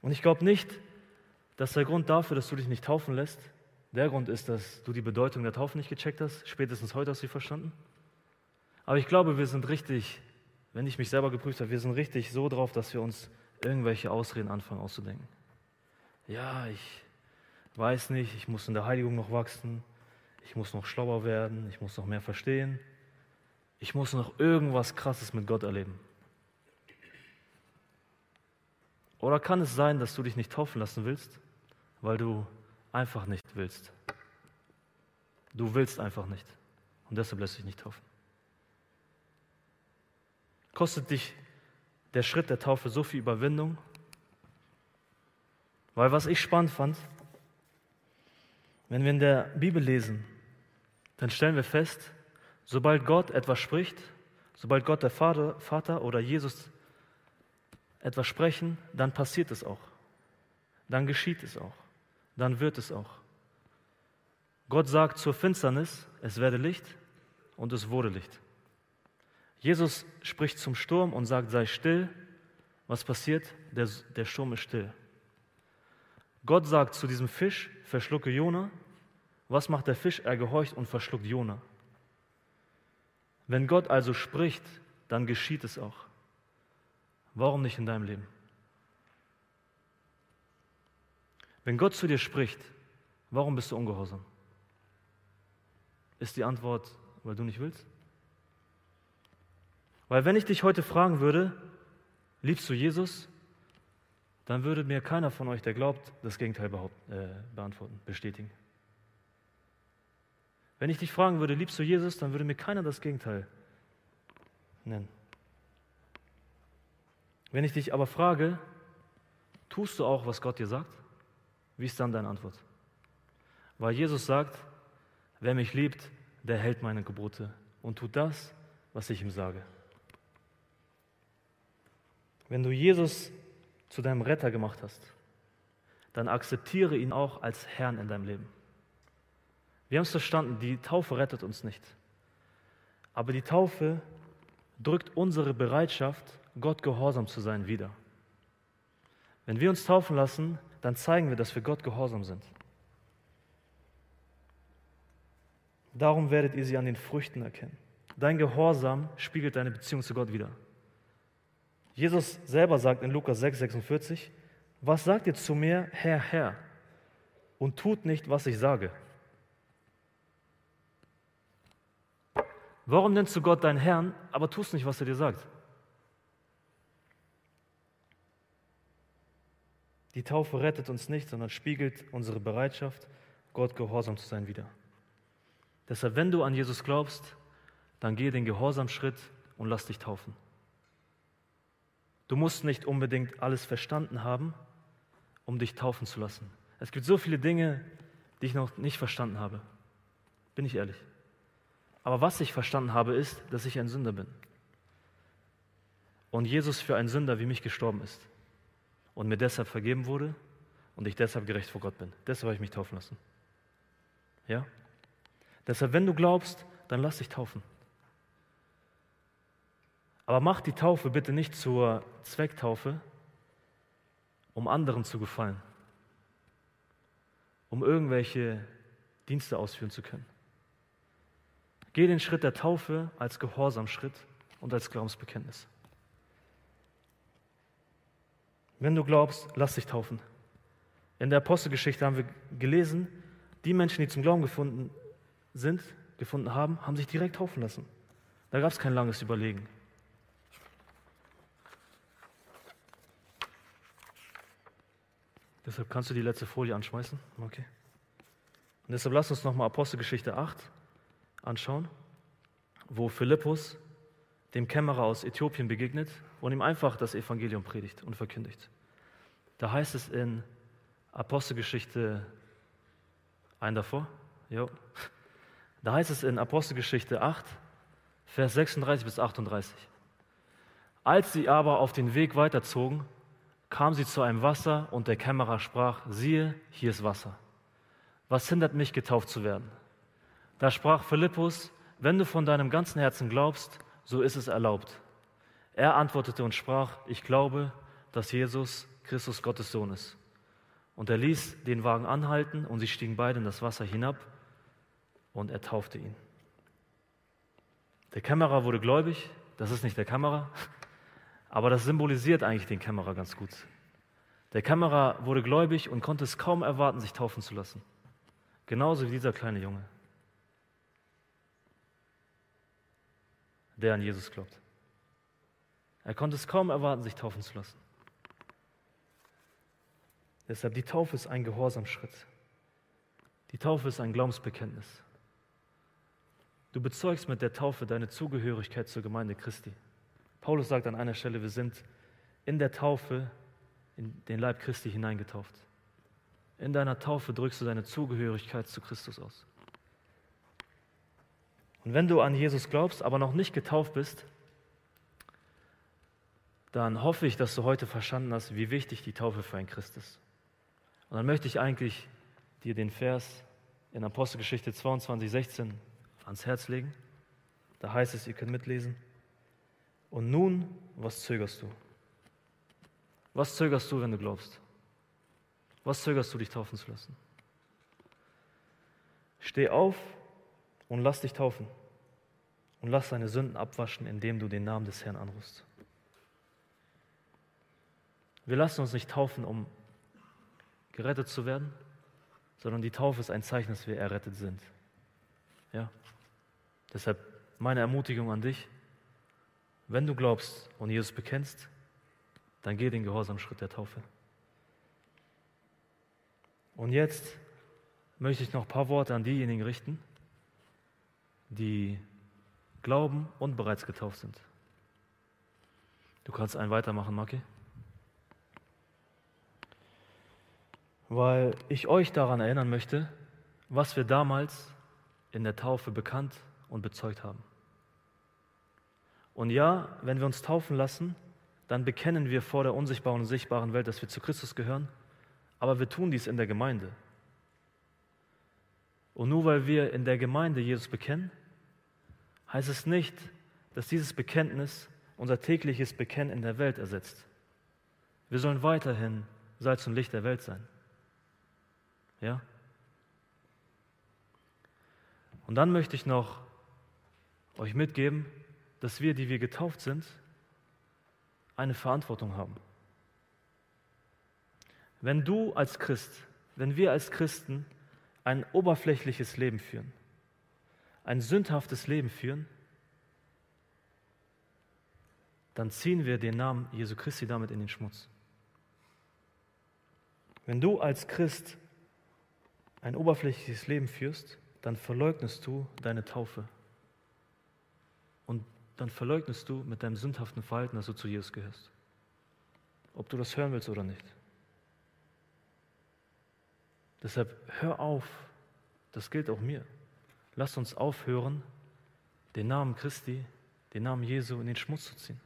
Und ich glaube nicht, dass der Grund dafür, dass du dich nicht taufen lässt, der Grund ist, dass du die Bedeutung der Taufe nicht gecheckt hast. Spätestens heute hast du sie verstanden. Aber ich glaube, wir sind richtig, wenn ich mich selber geprüft habe, wir sind richtig so drauf, dass wir uns irgendwelche Ausreden anfangen auszudenken. Ja, ich weiß nicht, ich muss in der Heiligung noch wachsen ich muss noch schlauer werden, ich muss noch mehr verstehen, ich muss noch irgendwas Krasses mit Gott erleben. Oder kann es sein, dass du dich nicht taufen lassen willst, weil du einfach nicht willst? Du willst einfach nicht und deshalb lässt dich nicht taufen. Kostet dich der Schritt der Taufe so viel Überwindung? Weil was ich spannend fand, wenn wir in der Bibel lesen, dann stellen wir fest, sobald Gott etwas spricht, sobald Gott der Vater, Vater oder Jesus etwas sprechen, dann passiert es auch. Dann geschieht es auch. Dann wird es auch. Gott sagt zur Finsternis, es werde Licht und es wurde Licht. Jesus spricht zum Sturm und sagt, sei still. Was passiert? Der, der Sturm ist still. Gott sagt zu diesem Fisch, verschlucke Jona was macht der Fisch? Er gehorcht und verschluckt Jona. Wenn Gott also spricht, dann geschieht es auch. Warum nicht in deinem Leben? Wenn Gott zu dir spricht, warum bist du ungehorsam? Ist die Antwort, weil du nicht willst? Weil wenn ich dich heute fragen würde, liebst du Jesus? Dann würde mir keiner von euch, der glaubt, das Gegenteil äh, beantworten, bestätigen. Wenn ich dich fragen würde, liebst du Jesus, dann würde mir keiner das Gegenteil nennen. Wenn ich dich aber frage, tust du auch, was Gott dir sagt? Wie ist dann deine Antwort? Weil Jesus sagt, wer mich liebt, der hält meine Gebote und tut das, was ich ihm sage. Wenn du Jesus zu deinem Retter gemacht hast, dann akzeptiere ihn auch als Herrn in deinem Leben. Wir haben es verstanden, die Taufe rettet uns nicht. Aber die Taufe drückt unsere Bereitschaft, Gott gehorsam zu sein, wieder. Wenn wir uns taufen lassen, dann zeigen wir, dass wir Gott gehorsam sind. Darum werdet ihr sie an den Früchten erkennen. Dein Gehorsam spiegelt deine Beziehung zu Gott wieder. Jesus selber sagt in Lukas 6, 46, was sagt ihr zu mir, Herr, Herr, und tut nicht, was ich sage? Warum nennst du Gott deinen Herrn, aber tust nicht, was er dir sagt? Die Taufe rettet uns nicht, sondern spiegelt unsere Bereitschaft, Gott gehorsam zu sein wieder. Deshalb, wenn du an Jesus glaubst, dann geh den Gehorsamschritt und lass dich taufen. Du musst nicht unbedingt alles verstanden haben, um dich taufen zu lassen. Es gibt so viele Dinge, die ich noch nicht verstanden habe. Bin ich ehrlich. Aber was ich verstanden habe, ist, dass ich ein Sünder bin. Und Jesus für einen Sünder wie mich gestorben ist. Und mir deshalb vergeben wurde und ich deshalb gerecht vor Gott bin. Deshalb habe ich mich taufen lassen. Ja? Deshalb, wenn du glaubst, dann lass dich taufen. Aber mach die Taufe bitte nicht zur Zwecktaufe, um anderen zu gefallen, um irgendwelche Dienste ausführen zu können. Geh den Schritt der Taufe als Gehorsamschritt und als Glaubensbekenntnis. Wenn du glaubst, lass dich taufen. In der Apostelgeschichte haben wir gelesen, die Menschen, die zum Glauben gefunden sind, gefunden haben, haben sich direkt taufen lassen. Da gab es kein langes Überlegen. Deshalb kannst du die letzte Folie anschmeißen. Okay. Und deshalb lass uns nochmal Apostelgeschichte 8 anschauen, wo Philippus dem Kämmerer aus Äthiopien begegnet und ihm einfach das Evangelium predigt und verkündigt. Da heißt es in Apostelgeschichte ein davor, jo. da heißt es in Apostelgeschichte 8, Vers 36 bis 38. Als sie aber auf den Weg weiterzogen, kam sie zu einem Wasser und der Kämmerer sprach, siehe, hier ist Wasser. Was hindert mich, getauft zu werden? Da sprach Philippus, wenn du von deinem ganzen Herzen glaubst, so ist es erlaubt. Er antwortete und sprach, ich glaube, dass Jesus Christus Gottes Sohn ist. Und er ließ den Wagen anhalten und sie stiegen beide in das Wasser hinab und er taufte ihn. Der Kämmerer wurde gläubig, das ist nicht der Kämmerer, aber das symbolisiert eigentlich den Kämmerer ganz gut. Der Kämmerer wurde gläubig und konnte es kaum erwarten, sich taufen zu lassen. Genauso wie dieser kleine Junge. der an Jesus glaubt. Er konnte es kaum erwarten, sich taufen zu lassen. Deshalb, die Taufe ist ein Gehorsamschritt. Die Taufe ist ein Glaubensbekenntnis. Du bezeugst mit der Taufe deine Zugehörigkeit zur Gemeinde Christi. Paulus sagt an einer Stelle, wir sind in der Taufe in den Leib Christi hineingetauft. In deiner Taufe drückst du deine Zugehörigkeit zu Christus aus. Und wenn du an Jesus glaubst, aber noch nicht getauft bist, dann hoffe ich, dass du heute verstanden hast, wie wichtig die Taufe für ein Christ ist. Und dann möchte ich eigentlich dir den Vers in Apostelgeschichte 22, 16 ans Herz legen. Da heißt es, ihr könnt mitlesen. Und nun, was zögerst du? Was zögerst du, wenn du glaubst? Was zögerst du, dich taufen zu lassen? Steh auf und lass dich taufen und lass deine Sünden abwaschen, indem du den Namen des Herrn anrufst. Wir lassen uns nicht taufen, um gerettet zu werden, sondern die Taufe ist ein Zeichen, dass wir errettet sind. Ja? Deshalb meine Ermutigung an dich, wenn du glaubst und Jesus bekennst, dann geh den gehorsamen Schritt der Taufe. Und jetzt möchte ich noch ein paar Worte an diejenigen richten, die glauben und bereits getauft sind. Du kannst einen weitermachen, Maki. Weil ich euch daran erinnern möchte, was wir damals in der Taufe bekannt und bezeugt haben. Und ja, wenn wir uns taufen lassen, dann bekennen wir vor der unsichtbaren und sichtbaren Welt, dass wir zu Christus gehören, aber wir tun dies in der Gemeinde. Und nur weil wir in der Gemeinde Jesus bekennen, heißt es nicht, dass dieses Bekenntnis unser tägliches Bekennen in der Welt ersetzt. Wir sollen weiterhin Salz und Licht der Welt sein. Ja? Und dann möchte ich noch euch mitgeben, dass wir, die wir getauft sind, eine Verantwortung haben. Wenn du als Christ, wenn wir als Christen ein oberflächliches Leben führen, ein sündhaftes Leben führen, dann ziehen wir den Namen Jesu Christi damit in den Schmutz. Wenn du als Christ ein oberflächliches Leben führst, dann verleugnest du deine Taufe. Und dann verleugnest du mit deinem sündhaften Verhalten, dass du zu Jesus gehörst. Ob du das hören willst oder nicht. Deshalb hör auf, das gilt auch mir. Lasst uns aufhören, den Namen Christi, den Namen Jesu in den Schmutz zu ziehen.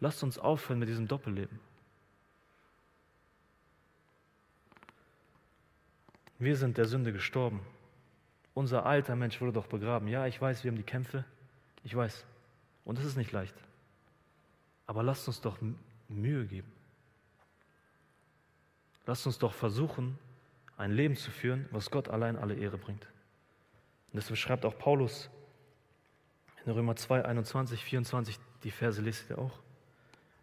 Lasst uns aufhören mit diesem Doppelleben. Wir sind der Sünde gestorben. Unser alter Mensch wurde doch begraben. Ja, ich weiß, wir haben die Kämpfe. Ich weiß. Und es ist nicht leicht. Aber lasst uns doch Mühe geben. Lasst uns doch versuchen, ein Leben zu führen, was Gott allein alle Ehre bringt. Und deshalb schreibt auch Paulus in Römer 2, 21, 24, die Verse lest ihr auch.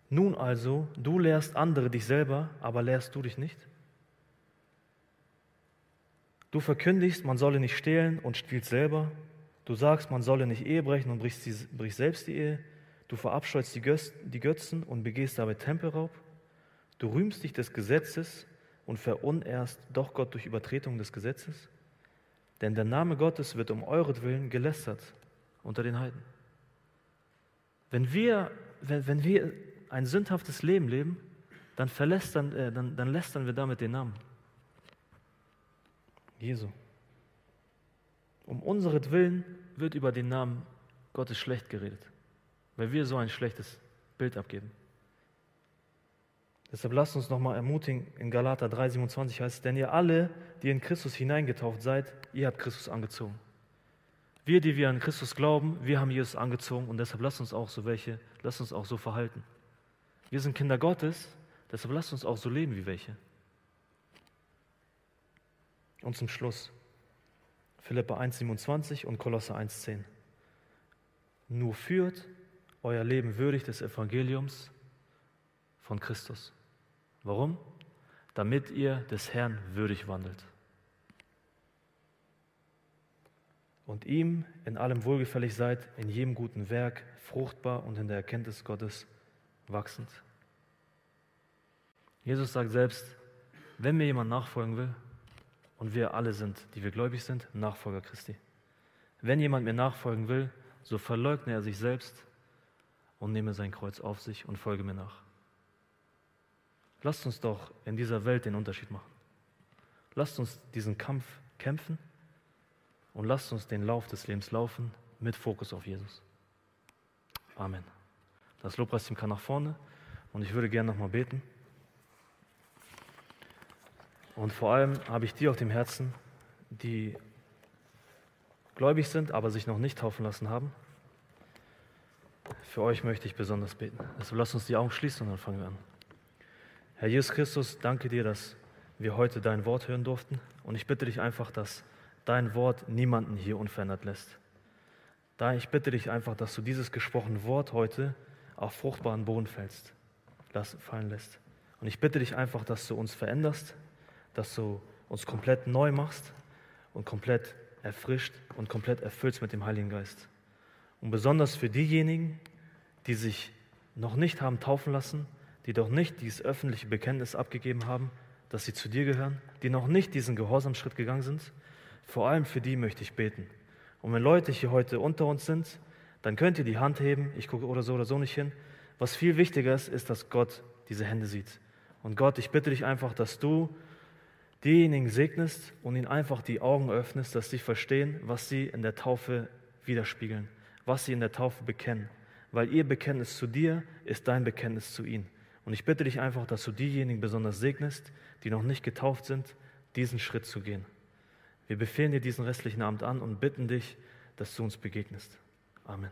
Nun also, du lehrst andere dich selber, aber lehrst du dich nicht? Du verkündigst, man solle nicht stehlen und spielst selber. Du sagst, man solle nicht Ehe brechen und brichst, die, selbst die Ehe. Du verabscheust die, Gös, die Götzen und begehst dabei Tempelraub. Du rühmst dich des Gesetzes und verunehrst doch Gott durch Übertretung des Gesetzes. Denn der Name Gottes wird um euretwillen gelästert unter den Heiden. Wenn wir, wenn, wenn wir ein sündhaftes Leben leben, dann, verlästern, äh, dann, dann lästern wir damit den Namen. Jesu. Um unseretwillen wird über den Namen Gottes schlecht geredet, weil wir so ein schlechtes Bild abgeben. Deshalb lasst uns nochmal ermutigen, in Galater 3,27 heißt es, denn ihr alle, die in Christus hineingetauft seid, ihr habt Christus angezogen. Wir, die wir an Christus glauben, wir haben Jesus angezogen und deshalb lasst uns auch so welche, lasst uns auch so verhalten. Wir sind Kinder Gottes, deshalb lasst uns auch so leben wie welche. Und zum Schluss Philippa 1,27 und Kolosse 1,10. Nur führt euer Leben würdig des Evangeliums von Christus. Warum? Damit ihr des Herrn würdig wandelt. Und ihm in allem wohlgefällig seid, in jedem guten Werk, fruchtbar und in der Erkenntnis Gottes wachsend. Jesus sagt selbst, wenn mir jemand nachfolgen will, und wir alle sind, die wir gläubig sind, Nachfolger Christi. Wenn jemand mir nachfolgen will, so verleugne er sich selbst und nehme sein Kreuz auf sich und folge mir nach. Lasst uns doch in dieser Welt den Unterschied machen. Lasst uns diesen Kampf kämpfen und lasst uns den Lauf des Lebens laufen mit Fokus auf Jesus. Amen. Das Lobpreisteam kann nach vorne und ich würde gerne nochmal beten. Und vor allem habe ich die auf dem Herzen, die gläubig sind, aber sich noch nicht taufen lassen haben. Für euch möchte ich besonders beten. Also lasst uns die Augen schließen und dann fangen wir an. Herr Jesus Christus, danke dir, dass wir heute dein Wort hören durften. Und ich bitte dich einfach, dass dein Wort niemanden hier unverändert lässt. Da ich bitte dich einfach, dass du dieses gesprochene Wort heute auf fruchtbaren Boden fällst, fallen lässt. Und ich bitte dich einfach, dass du uns veränderst, dass du uns komplett neu machst und komplett erfrischt und komplett erfüllst mit dem Heiligen Geist. Und besonders für diejenigen, die sich noch nicht haben taufen lassen, die doch nicht dieses öffentliche Bekenntnis abgegeben haben, dass sie zu dir gehören, die noch nicht diesen Gehorsamschritt gegangen sind, vor allem für die möchte ich beten. Und wenn Leute hier heute unter uns sind, dann könnt ihr die Hand heben, ich gucke oder so oder so nicht hin. Was viel wichtiger ist, ist, dass Gott diese Hände sieht. Und Gott, ich bitte dich einfach, dass du diejenigen segnest und ihnen einfach die Augen öffnest, dass sie verstehen, was sie in der Taufe widerspiegeln, was sie in der Taufe bekennen. Weil ihr Bekenntnis zu dir ist dein Bekenntnis zu ihnen. Und ich bitte dich einfach, dass du diejenigen besonders segnest, die noch nicht getauft sind, diesen Schritt zu gehen. Wir befehlen dir diesen restlichen Abend an und bitten dich, dass du uns begegnest. Amen.